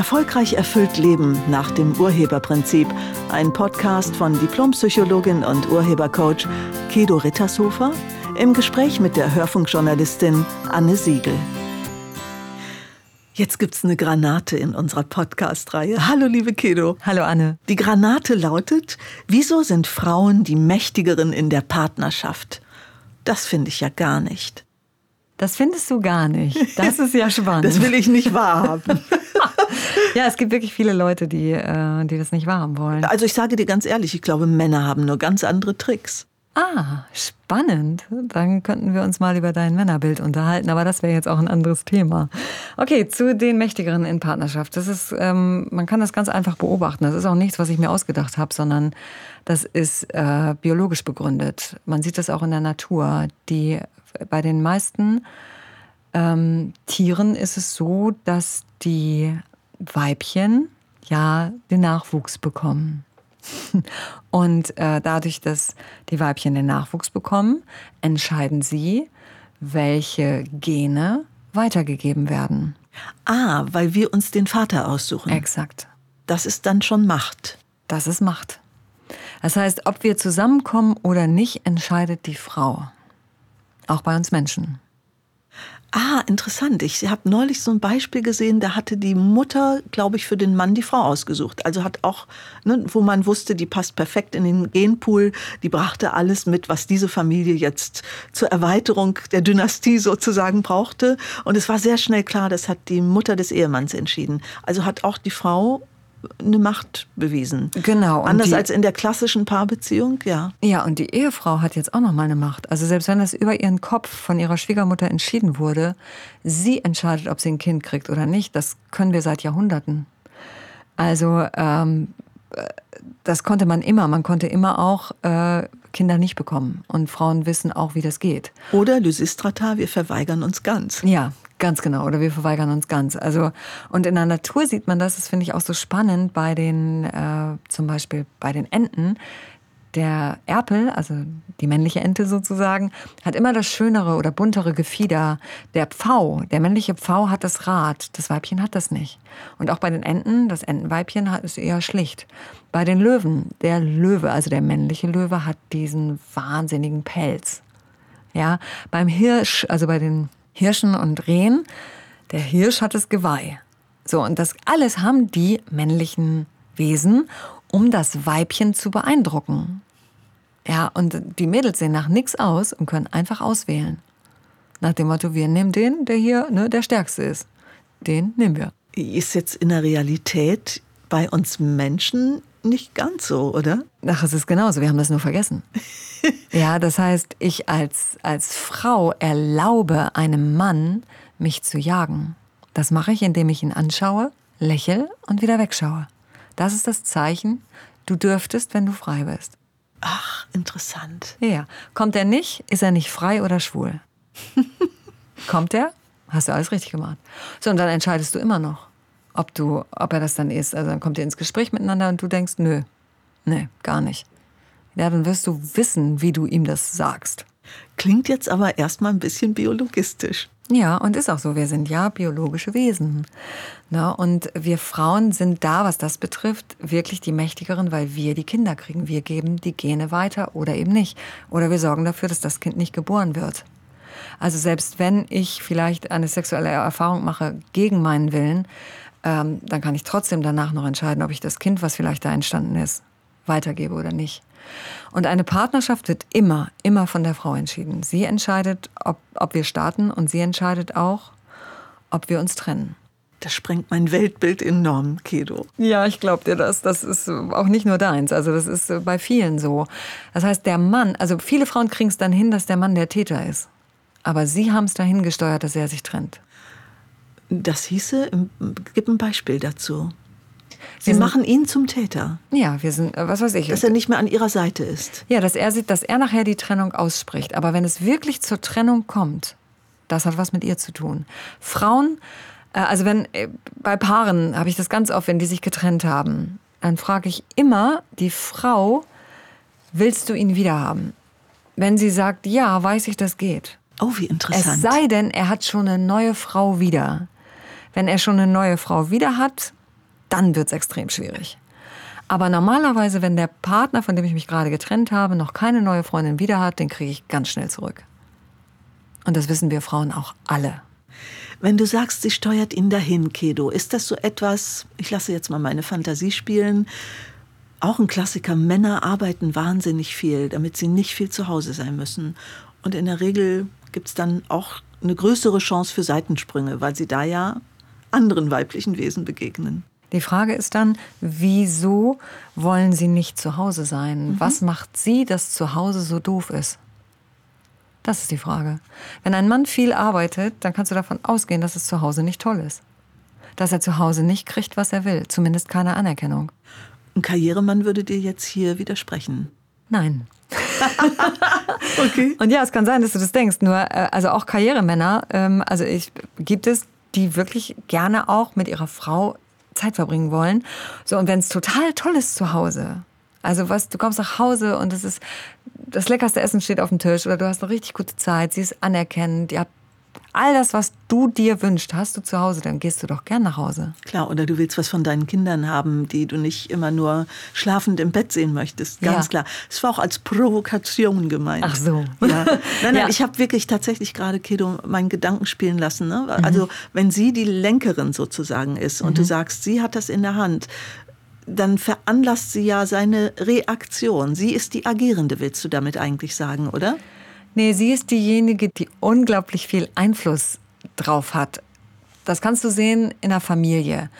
Erfolgreich erfüllt Leben nach dem Urheberprinzip. Ein Podcast von Diplompsychologin und Urhebercoach Kedo Rittershofer im Gespräch mit der Hörfunkjournalistin Anne Siegel. Jetzt gibt's eine Granate in unserer Podcast-Reihe. Hallo, liebe Kedo. Hallo, Anne. Die Granate lautet, wieso sind Frauen die Mächtigeren in der Partnerschaft? Das finde ich ja gar nicht. Das findest du gar nicht. Das ist ja spannend. Das will ich nicht wahrhaben. ja, es gibt wirklich viele Leute, die, äh, die das nicht wahrhaben wollen. Also ich sage dir ganz ehrlich, ich glaube, Männer haben nur ganz andere Tricks. Ah, spannend. Dann könnten wir uns mal über dein Männerbild unterhalten, aber das wäre jetzt auch ein anderes Thema. Okay, zu den Mächtigeren in Partnerschaft. Das ist, ähm, man kann das ganz einfach beobachten. Das ist auch nichts, was ich mir ausgedacht habe, sondern das ist äh, biologisch begründet. Man sieht das auch in der Natur. Die bei den meisten ähm, Tieren ist es so, dass die Weibchen ja den Nachwuchs bekommen. Und äh, dadurch, dass die Weibchen den Nachwuchs bekommen, entscheiden sie, welche Gene weitergegeben werden. Ah, weil wir uns den Vater aussuchen. Exakt. Das ist dann schon Macht. Das ist Macht. Das heißt, ob wir zusammenkommen oder nicht, entscheidet die Frau. Auch bei uns Menschen. Ah, interessant. Ich habe neulich so ein Beispiel gesehen, da hatte die Mutter, glaube ich, für den Mann die Frau ausgesucht. Also hat auch, ne, wo man wusste, die passt perfekt in den Genpool, die brachte alles mit, was diese Familie jetzt zur Erweiterung der Dynastie sozusagen brauchte. Und es war sehr schnell klar, das hat die Mutter des Ehemanns entschieden. Also hat auch die Frau eine Macht bewiesen. Genau. Anders die, als in der klassischen Paarbeziehung, ja. Ja, und die Ehefrau hat jetzt auch noch mal eine Macht. Also selbst wenn das über ihren Kopf von ihrer Schwiegermutter entschieden wurde, sie entscheidet, ob sie ein Kind kriegt oder nicht. Das können wir seit Jahrhunderten. Also ähm, das konnte man immer. Man konnte immer auch äh, Kinder nicht bekommen. Und Frauen wissen auch, wie das geht. Oder Lysistrata, wir verweigern uns ganz. Ja, Ganz genau, oder wir verweigern uns ganz. Also, und in der Natur sieht man das, das finde ich auch so spannend bei den, äh, zum Beispiel bei den Enten. Der Erpel, also die männliche Ente sozusagen, hat immer das schönere oder buntere Gefieder. Der Pfau, der männliche Pfau hat das Rad, das Weibchen hat das nicht. Und auch bei den Enten, das Entenweibchen hat es eher schlicht. Bei den Löwen, der Löwe, also der männliche Löwe, hat diesen wahnsinnigen Pelz. Ja, beim Hirsch, also bei den Hirschen und Rehen. Der Hirsch hat das Geweih. So, und das alles haben die männlichen Wesen, um das Weibchen zu beeindrucken. Ja, und die Mädels sehen nach nichts aus und können einfach auswählen. Nach dem Motto, wir nehmen den, der hier ne, der Stärkste ist. Den nehmen wir. Ist jetzt in der Realität bei uns Menschen nicht ganz so, oder? Ach, es ist genauso. Wir haben das nur vergessen. ja, das heißt, ich als, als Frau erlaube einem Mann, mich zu jagen. Das mache ich, indem ich ihn anschaue, lächle und wieder wegschaue. Das ist das Zeichen, du dürftest, wenn du frei bist. Ach, interessant. Ja. Kommt er nicht, ist er nicht frei oder schwul. Kommt er, hast du alles richtig gemacht. So, und dann entscheidest du immer noch ob du, ob er das dann ist. Also dann kommt ihr ins Gespräch miteinander und du denkst, nö, nee, gar nicht. Ja, dann wirst du wissen, wie du ihm das sagst. Klingt jetzt aber erstmal ein bisschen biologistisch. Ja, und ist auch so. Wir sind ja biologische Wesen. Na, und wir Frauen sind da, was das betrifft, wirklich die Mächtigeren, weil wir die Kinder kriegen. Wir geben die Gene weiter oder eben nicht. Oder wir sorgen dafür, dass das Kind nicht geboren wird. Also selbst wenn ich vielleicht eine sexuelle Erfahrung mache gegen meinen Willen, ähm, dann kann ich trotzdem danach noch entscheiden, ob ich das Kind, was vielleicht da entstanden ist, weitergebe oder nicht. Und eine Partnerschaft wird immer, immer von der Frau entschieden. Sie entscheidet, ob, ob wir starten und sie entscheidet auch, ob wir uns trennen. Das sprengt mein Weltbild enorm, Kedo. Ja, ich glaube dir das. Das ist auch nicht nur deins. Also das ist bei vielen so. Das heißt, der Mann, also viele Frauen kriegen es dann hin, dass der Mann der Täter ist. Aber sie haben es dahin gesteuert, dass er sich trennt. Das hieße, gib ein Beispiel dazu. Sie machen ihn zum Täter. Ja, wir sind, äh, was weiß ich. Dass er nicht mehr an ihrer Seite ist. Ja, dass er sieht, dass er nachher die Trennung ausspricht. Aber wenn es wirklich zur Trennung kommt, das hat was mit ihr zu tun. Frauen, äh, also wenn, äh, bei Paaren habe ich das ganz oft, wenn die sich getrennt haben, dann frage ich immer die Frau, willst du ihn wiederhaben? Wenn sie sagt, ja, weiß ich, das geht. Oh, wie interessant. Es sei denn, er hat schon eine neue Frau wieder. Wenn er schon eine neue Frau wieder hat, dann wird es extrem schwierig. Aber normalerweise, wenn der Partner, von dem ich mich gerade getrennt habe, noch keine neue Freundin wieder hat, den kriege ich ganz schnell zurück. Und das wissen wir Frauen auch alle. Wenn du sagst, sie steuert ihn dahin, Kedo, ist das so etwas, ich lasse jetzt mal meine Fantasie spielen, auch ein Klassiker, Männer arbeiten wahnsinnig viel, damit sie nicht viel zu Hause sein müssen. Und in der Regel gibt es dann auch eine größere Chance für Seitensprünge, weil sie da ja anderen weiblichen Wesen begegnen. Die Frage ist dann, wieso wollen sie nicht zu Hause sein? Mhm. Was macht sie, dass zu Hause so doof ist? Das ist die Frage. Wenn ein Mann viel arbeitet, dann kannst du davon ausgehen, dass es zu Hause nicht toll ist. Dass er zu Hause nicht kriegt, was er will, zumindest keine Anerkennung. Ein Karrieremann würde dir jetzt hier widersprechen. Nein. okay. Und ja, es kann sein, dass du das denkst. Nur, äh, also auch Karrieremänner, ähm, also ich, gibt es, die wirklich gerne auch mit ihrer Frau Zeit verbringen wollen. So, und wenn es total toll ist zu Hause, also was, du kommst nach Hause und es ist das leckerste Essen steht auf dem Tisch oder du hast eine richtig gute Zeit, sie ist anerkennend, ihr habt all das, was du dir wünschst, hast du zu Hause, dann gehst du doch gern nach Hause. Klar, oder du willst was von deinen Kindern haben, die du nicht immer nur schlafend im Bett sehen möchtest. Ganz ja. klar. Es war auch als Provokation gemeint. Ach so. Ja. Nein, nein, ja. ich habe wirklich tatsächlich gerade Kedo meinen Gedanken spielen lassen. Ne? Mhm. Also wenn sie die Lenkerin sozusagen ist und mhm. du sagst, sie hat das in der Hand, dann veranlasst sie ja seine Reaktion. Sie ist die Agierende, willst du damit eigentlich sagen, oder? Nee, sie ist diejenige, die unglaublich viel Einfluss drauf hat. Das kannst du sehen in der Familie.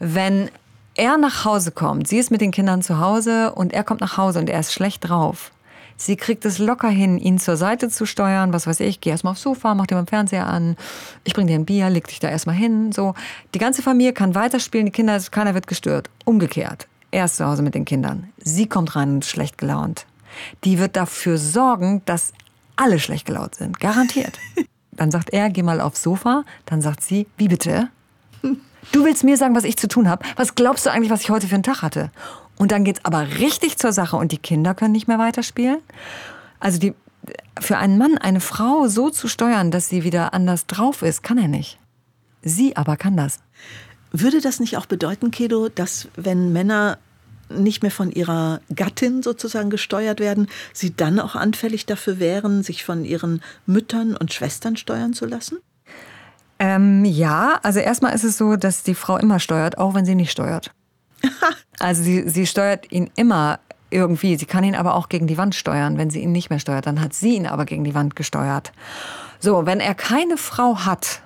Wenn er nach Hause kommt, sie ist mit den Kindern zu Hause und er kommt nach Hause und er ist schlecht drauf. Sie kriegt es locker hin, ihn zur Seite zu steuern. Was weiß ich, geh erstmal aufs Sofa, mach dir mal den Fernseher an, ich bring dir ein Bier, leg dich da erstmal hin. So. Die ganze Familie kann weiterspielen, die Kinder, keiner wird gestört. Umgekehrt. Er ist zu Hause mit den Kindern. Sie kommt rein und ist schlecht gelaunt. Die wird dafür sorgen, dass alle schlecht gelaunt sind. Garantiert. Dann sagt er, geh mal aufs Sofa. Dann sagt sie, wie bitte? Du willst mir sagen, was ich zu tun habe? Was glaubst du eigentlich, was ich heute für einen Tag hatte? Und dann geht's aber richtig zur Sache und die Kinder können nicht mehr weiterspielen. Also die, für einen Mann eine Frau so zu steuern, dass sie wieder anders drauf ist, kann er nicht. Sie aber kann das. Würde das nicht auch bedeuten, Kedo, dass wenn Männer nicht mehr von ihrer Gattin sozusagen gesteuert werden, sie dann auch anfällig dafür wären, sich von ihren Müttern und Schwestern steuern zu lassen? Ähm, ja, also erstmal ist es so, dass die Frau immer steuert, auch wenn sie nicht steuert. also sie, sie steuert ihn immer irgendwie. Sie kann ihn aber auch gegen die Wand steuern. Wenn sie ihn nicht mehr steuert, dann hat sie ihn aber gegen die Wand gesteuert. So, wenn er keine Frau hat,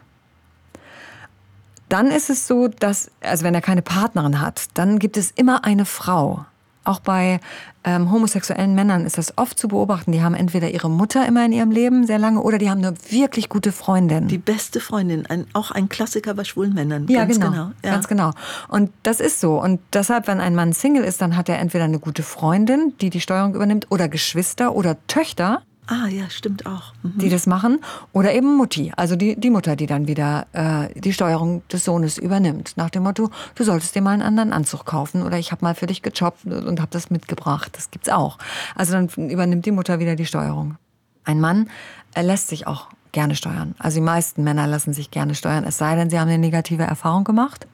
dann ist es so, dass, also wenn er keine Partnerin hat, dann gibt es immer eine Frau. Auch bei ähm, homosexuellen Männern ist das oft zu beobachten. Die haben entweder ihre Mutter immer in ihrem Leben sehr lange oder die haben eine wirklich gute Freundin. Die beste Freundin, ein, auch ein Klassiker bei schwulen Männern. Ja, ganz genau. genau. Ja. Ganz genau. Und das ist so. Und deshalb, wenn ein Mann Single ist, dann hat er entweder eine gute Freundin, die die Steuerung übernimmt, oder Geschwister oder Töchter. Ah ja, stimmt auch. Mhm. Die das machen. Oder eben Mutti, also die, die Mutter, die dann wieder äh, die Steuerung des Sohnes übernimmt. Nach dem Motto, du solltest dir mal einen anderen Anzug kaufen oder ich habe mal für dich gejobbt und habe das mitgebracht. Das gibt's auch. Also dann übernimmt die Mutter wieder die Steuerung. Ein Mann er lässt sich auch gerne steuern. Also die meisten Männer lassen sich gerne steuern, es sei denn, sie haben eine negative Erfahrung gemacht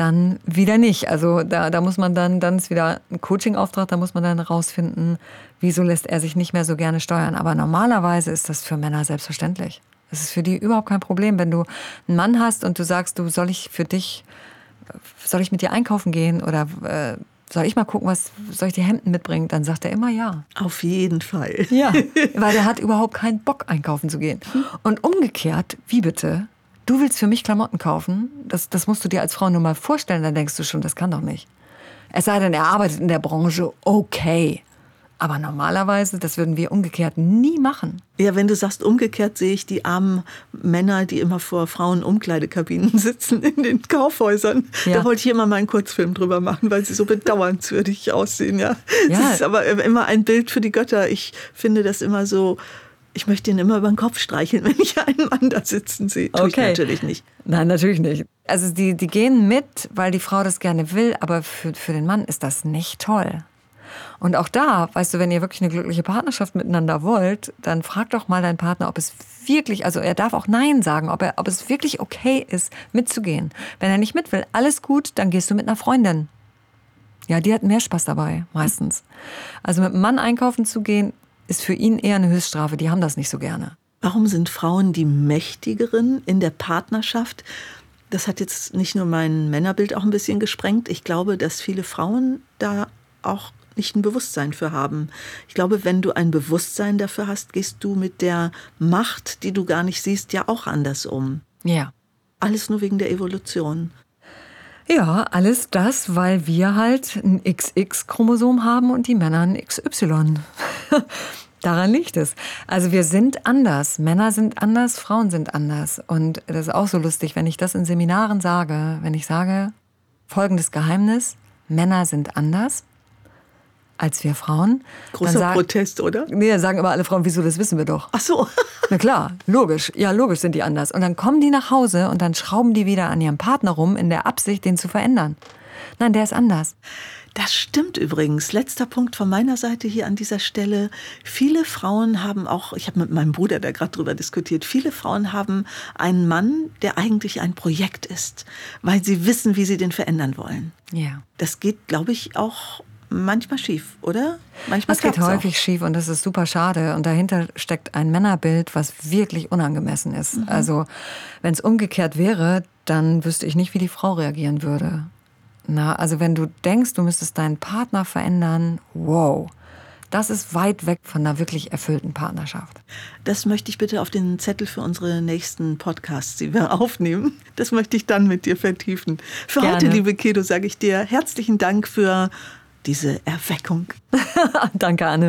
dann wieder nicht. Also da, da muss man dann, dann ist wieder ein Coaching-Auftrag, da muss man dann rausfinden, wieso lässt er sich nicht mehr so gerne steuern. Aber normalerweise ist das für Männer selbstverständlich. Es ist für die überhaupt kein Problem, wenn du einen Mann hast und du sagst, du soll ich für dich, soll ich mit dir einkaufen gehen oder äh, soll ich mal gucken, was soll ich die Hemden mitbringen? Dann sagt er immer ja. Auf jeden Fall. Ja, weil er hat überhaupt keinen Bock einkaufen zu gehen. Und umgekehrt, wie bitte? Du willst für mich Klamotten kaufen, das, das musst du dir als Frau nur mal vorstellen, dann denkst du schon, das kann doch nicht. Es sei denn, er arbeitet in der Branche, okay. Aber normalerweise, das würden wir umgekehrt nie machen. Ja, wenn du sagst umgekehrt, sehe ich die armen Männer, die immer vor Frauenumkleidekabinen sitzen in den Kaufhäusern. Ja. Da wollte ich immer mal einen Kurzfilm drüber machen, weil sie so bedauernswürdig aussehen. Ja. ja. Das ist aber immer ein Bild für die Götter. Ich finde das immer so ich möchte ihn immer über den Kopf streicheln, wenn ich einen Mann da sitzen sehe. Tue okay. ich natürlich nicht. Nein, natürlich nicht. Also die, die gehen mit, weil die Frau das gerne will, aber für, für den Mann ist das nicht toll. Und auch da, weißt du, wenn ihr wirklich eine glückliche Partnerschaft miteinander wollt, dann frag doch mal deinen Partner, ob es wirklich, also er darf auch Nein sagen, ob, er, ob es wirklich okay ist, mitzugehen. Wenn er nicht mit will, alles gut, dann gehst du mit einer Freundin. Ja, die hat mehr Spaß dabei, meistens. Also mit einem Mann einkaufen zu gehen, ist für ihn eher eine Höchststrafe. Die haben das nicht so gerne. Warum sind Frauen die mächtigeren in der Partnerschaft? Das hat jetzt nicht nur mein Männerbild auch ein bisschen gesprengt. Ich glaube, dass viele Frauen da auch nicht ein Bewusstsein für haben. Ich glaube, wenn du ein Bewusstsein dafür hast, gehst du mit der Macht, die du gar nicht siehst, ja auch anders um. Ja. Alles nur wegen der Evolution. Ja, alles das, weil wir halt ein XX-Chromosom haben und die Männer ein XY. Daran liegt es. Also wir sind anders. Männer sind anders, Frauen sind anders. Und das ist auch so lustig, wenn ich das in Seminaren sage, wenn ich sage, folgendes Geheimnis, Männer sind anders als wir Frauen. Großer sagen, Protest, oder? Nee, sagen aber alle Frauen, wieso, das wissen wir doch. Ach so. Na klar, logisch. Ja, logisch sind die anders. Und dann kommen die nach Hause und dann schrauben die wieder an ihrem Partner rum in der Absicht, den zu verändern. Nein, der ist anders. Das stimmt übrigens. Letzter Punkt von meiner Seite hier an dieser Stelle. Viele Frauen haben auch, ich habe mit meinem Bruder da gerade drüber diskutiert, viele Frauen haben einen Mann, der eigentlich ein Projekt ist, weil sie wissen, wie sie den verändern wollen. Ja. Das geht, glaube ich, auch manchmal schief, oder? Manchmal das geht häufig auch. schief und das ist super schade. Und dahinter steckt ein Männerbild, was wirklich unangemessen ist. Mhm. Also, wenn es umgekehrt wäre, dann wüsste ich nicht, wie die Frau reagieren würde. Na, also wenn du denkst, du müsstest deinen Partner verändern, wow. Das ist weit weg von einer wirklich erfüllten Partnerschaft. Das möchte ich bitte auf den Zettel für unsere nächsten Podcasts, die wir aufnehmen. Das möchte ich dann mit dir vertiefen. Für Gerne. heute, liebe Kedo, sage ich dir herzlichen Dank für diese Erweckung. Danke, Anne.